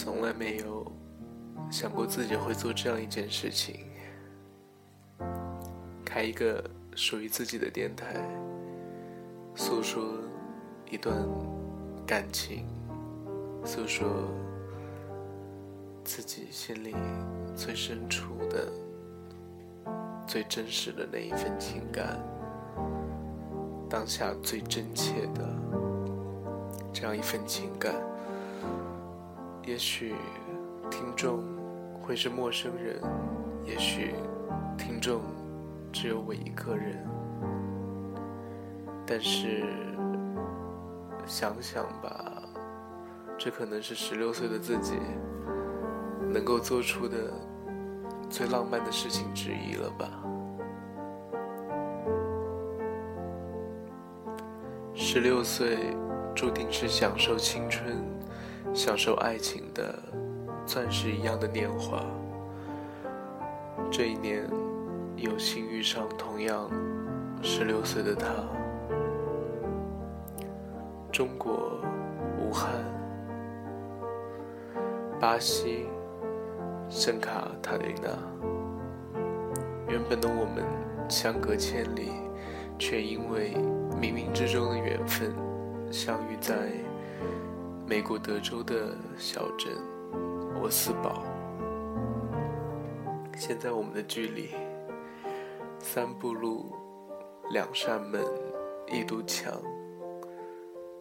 从来没有想过自己会做这样一件事情，开一个属于自己的电台，诉说一段感情，诉说自己心里最深处的、最真实的那一份情感，当下最真切的这样一份情感。也许听众会是陌生人，也许听众只有我一个人，但是想想吧，这可能是十六岁的自己能够做出的最浪漫的事情之一了吧。十六岁注定是享受青春。享受爱情的钻石一样的年华，这一年有幸遇上同样十六岁的他。中国武汉，巴西圣卡塔琳娜，原本的我们相隔千里，却因为冥冥之中的缘分相遇在。美国德州的小镇沃斯堡，现在我们的距离，三步路，两扇门，一堵墙，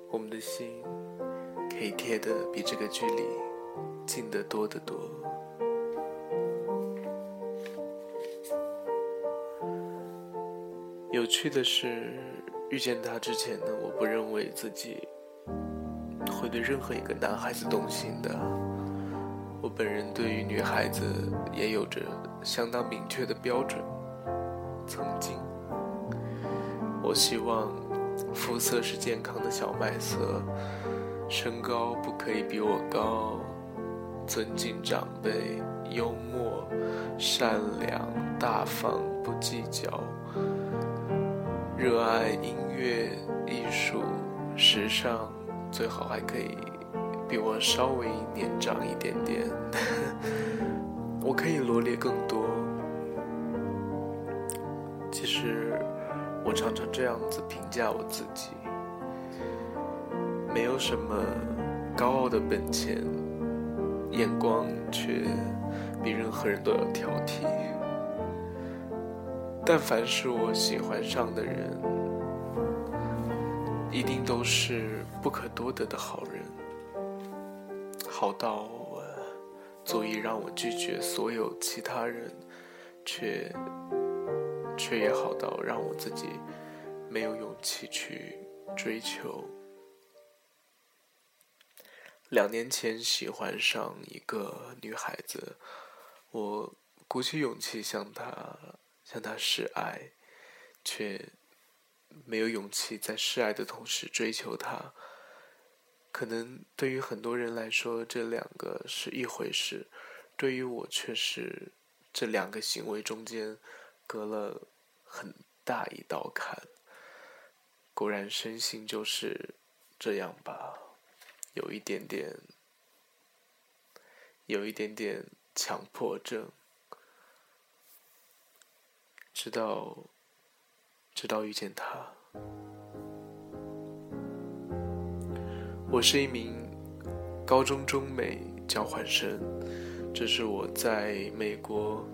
我们的心可以贴得比这个距离近得多得多。有趣的是，遇见他之前呢，我不认为自己。会对任何一个男孩子动心的。我本人对于女孩子也有着相当明确的标准。曾经，我希望肤色是健康的小麦色，身高不可以比我高，尊敬长辈，幽默、善良、大方，不计较，热爱音乐、艺术、时尚。最好还可以比我稍微年长一点点，我可以罗列更多。其实我常常这样子评价我自己：没有什么高傲的本钱，眼光却比任何人都要挑剔。但凡是我喜欢上的人。一定都是不可多得的好人，好到足以让我拒绝所有其他人，却却也好到让我自己没有勇气去追求。两年前喜欢上一个女孩子，我鼓起勇气向她向她示爱，却。没有勇气在示爱的同时追求他，可能对于很多人来说这两个是一回事，对于我却是这两个行为中间隔了很大一道坎。果然，身心就是这样吧，有一点点，有一点点强迫症，直到。直到遇见他，我是一名高中中美交换生，这是我在美国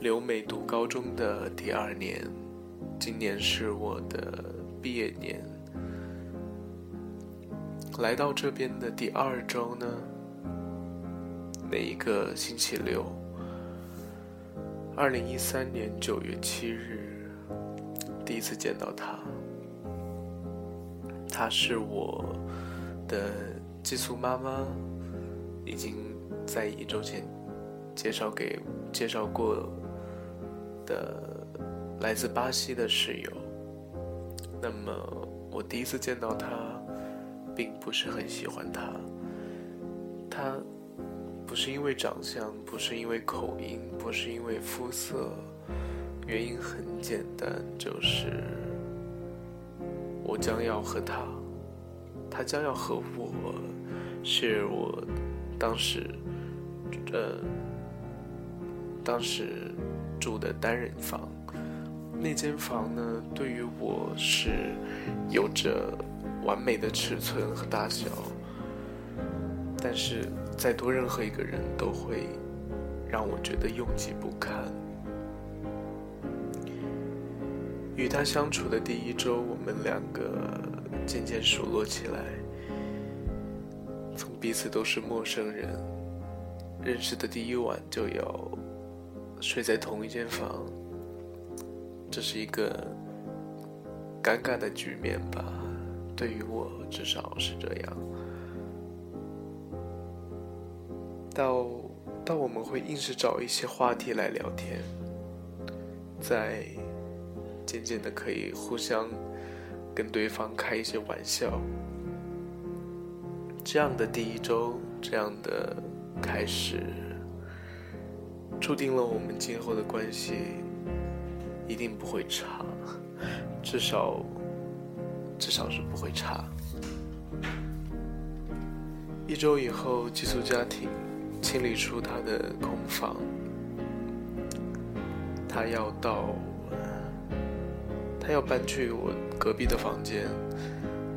留美读高中的第二年，今年是我的毕业年。来到这边的第二周呢，那一个星期六，二零一三年九月七日。第一次见到他，他是我的寄宿妈妈，已经在一周前介绍给介绍过的来自巴西的室友。那么我第一次见到他，并不是很喜欢他。他不是因为长相，不是因为口音，不是因为肤色。原因很简单，就是我将要和他，他将要和我，是我当时，呃，当时住的单人房，那间房呢，对于我是有着完美的尺寸和大小，但是再多任何一个人都会让我觉得拥挤不堪。与他相处的第一周，我们两个渐渐熟络起来。从彼此都是陌生人，认识的第一晚就要睡在同一间房，这是一个尴尬的局面吧？对于我，至少是这样。到到我们会硬是找一些话题来聊天，在。渐渐的，可以互相跟对方开一些玩笑。这样的第一周，这样的开始，注定了我们今后的关系一定不会差，至少，至少是不会差。一周以后，寄宿家庭清理出他的空房，他要到。他要搬去我隔壁的房间，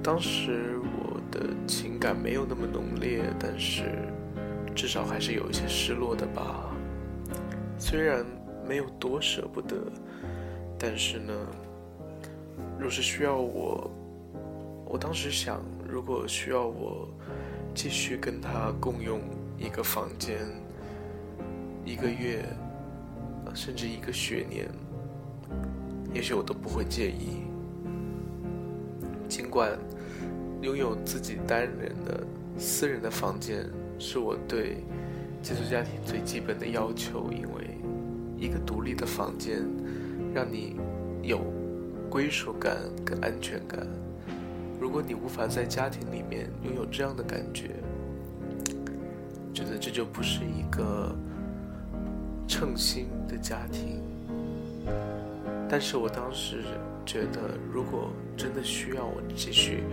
当时我的情感没有那么浓烈，但是至少还是有一些失落的吧。虽然没有多舍不得，但是呢，若是需要我，我当时想，如果需要我继续跟他共用一个房间，一个月，甚至一个学年。也许我都不会介意，尽管拥有自己单人的私人的房间是我对寄宿家庭最基本的要求，因为一个独立的房间让你有归属感跟安全感。如果你无法在家庭里面拥有这样的感觉，觉得这就不是一个称心的家庭。但是我当时觉得，如果真的需要我继续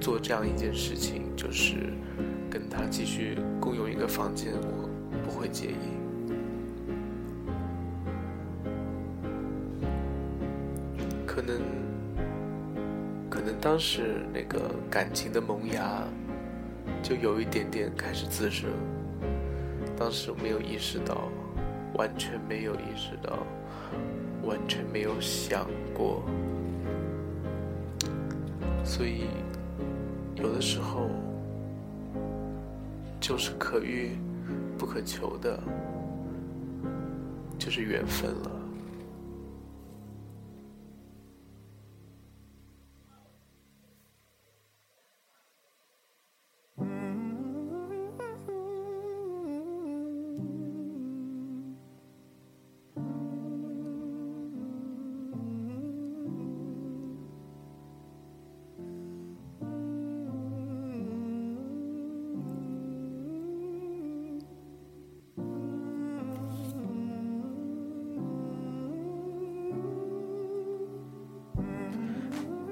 做这样一件事情，就是跟他继续共用一个房间，我不会介意。可能，可能当时那个感情的萌芽就有一点点开始滋生，当时没有意识到，完全没有意识到。完全没有想过，所以有的时候就是可遇不可求的，就是缘分了。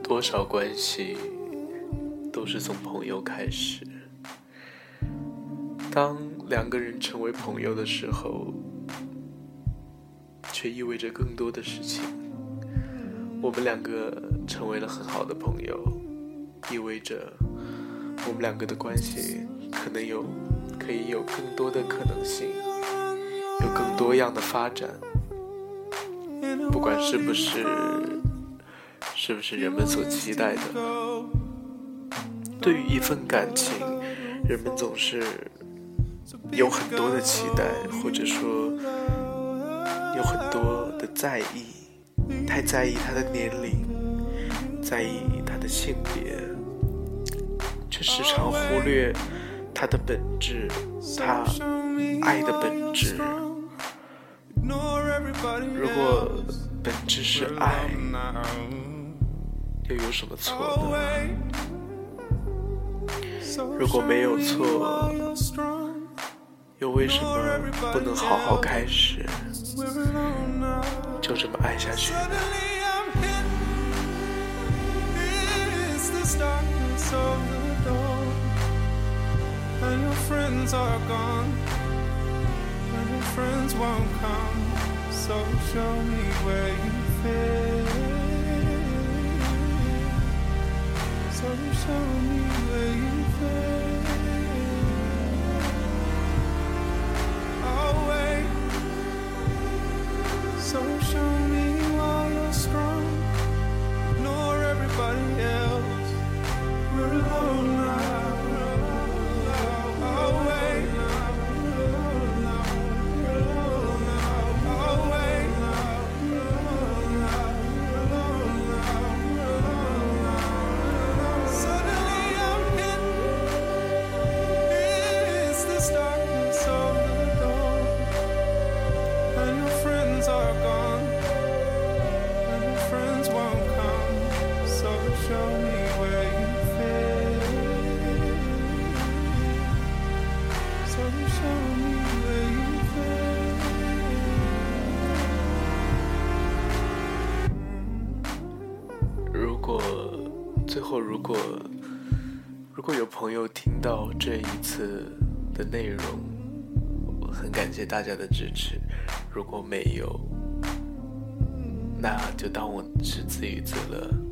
多少关系都是从朋友开始。当两个人成为朋友的时候，却意味着更多的事情。我们两个成为了很好的朋友，意味着我们两个的关系可能有可以有更多的可能性，有更多样的发展。不管是不是。是不是人们所期待的？对于一份感情，人们总是有很多的期待，或者说有很多的在意，太在意他的年龄，在意他的性别，却时常忽略他的本质，他爱的本质。如果本质是爱。又有什么错呢？如果没有错，又为什么不能好好开始，就这么爱下去 friends won't come. So show me where you fit. 走向你的云飞。Always, so show me why you're strong. Nor everybody else, we're alone. 会有朋友听到这一次的内容，我很感谢大家的支持。如果没有，那就当我是自娱自乐。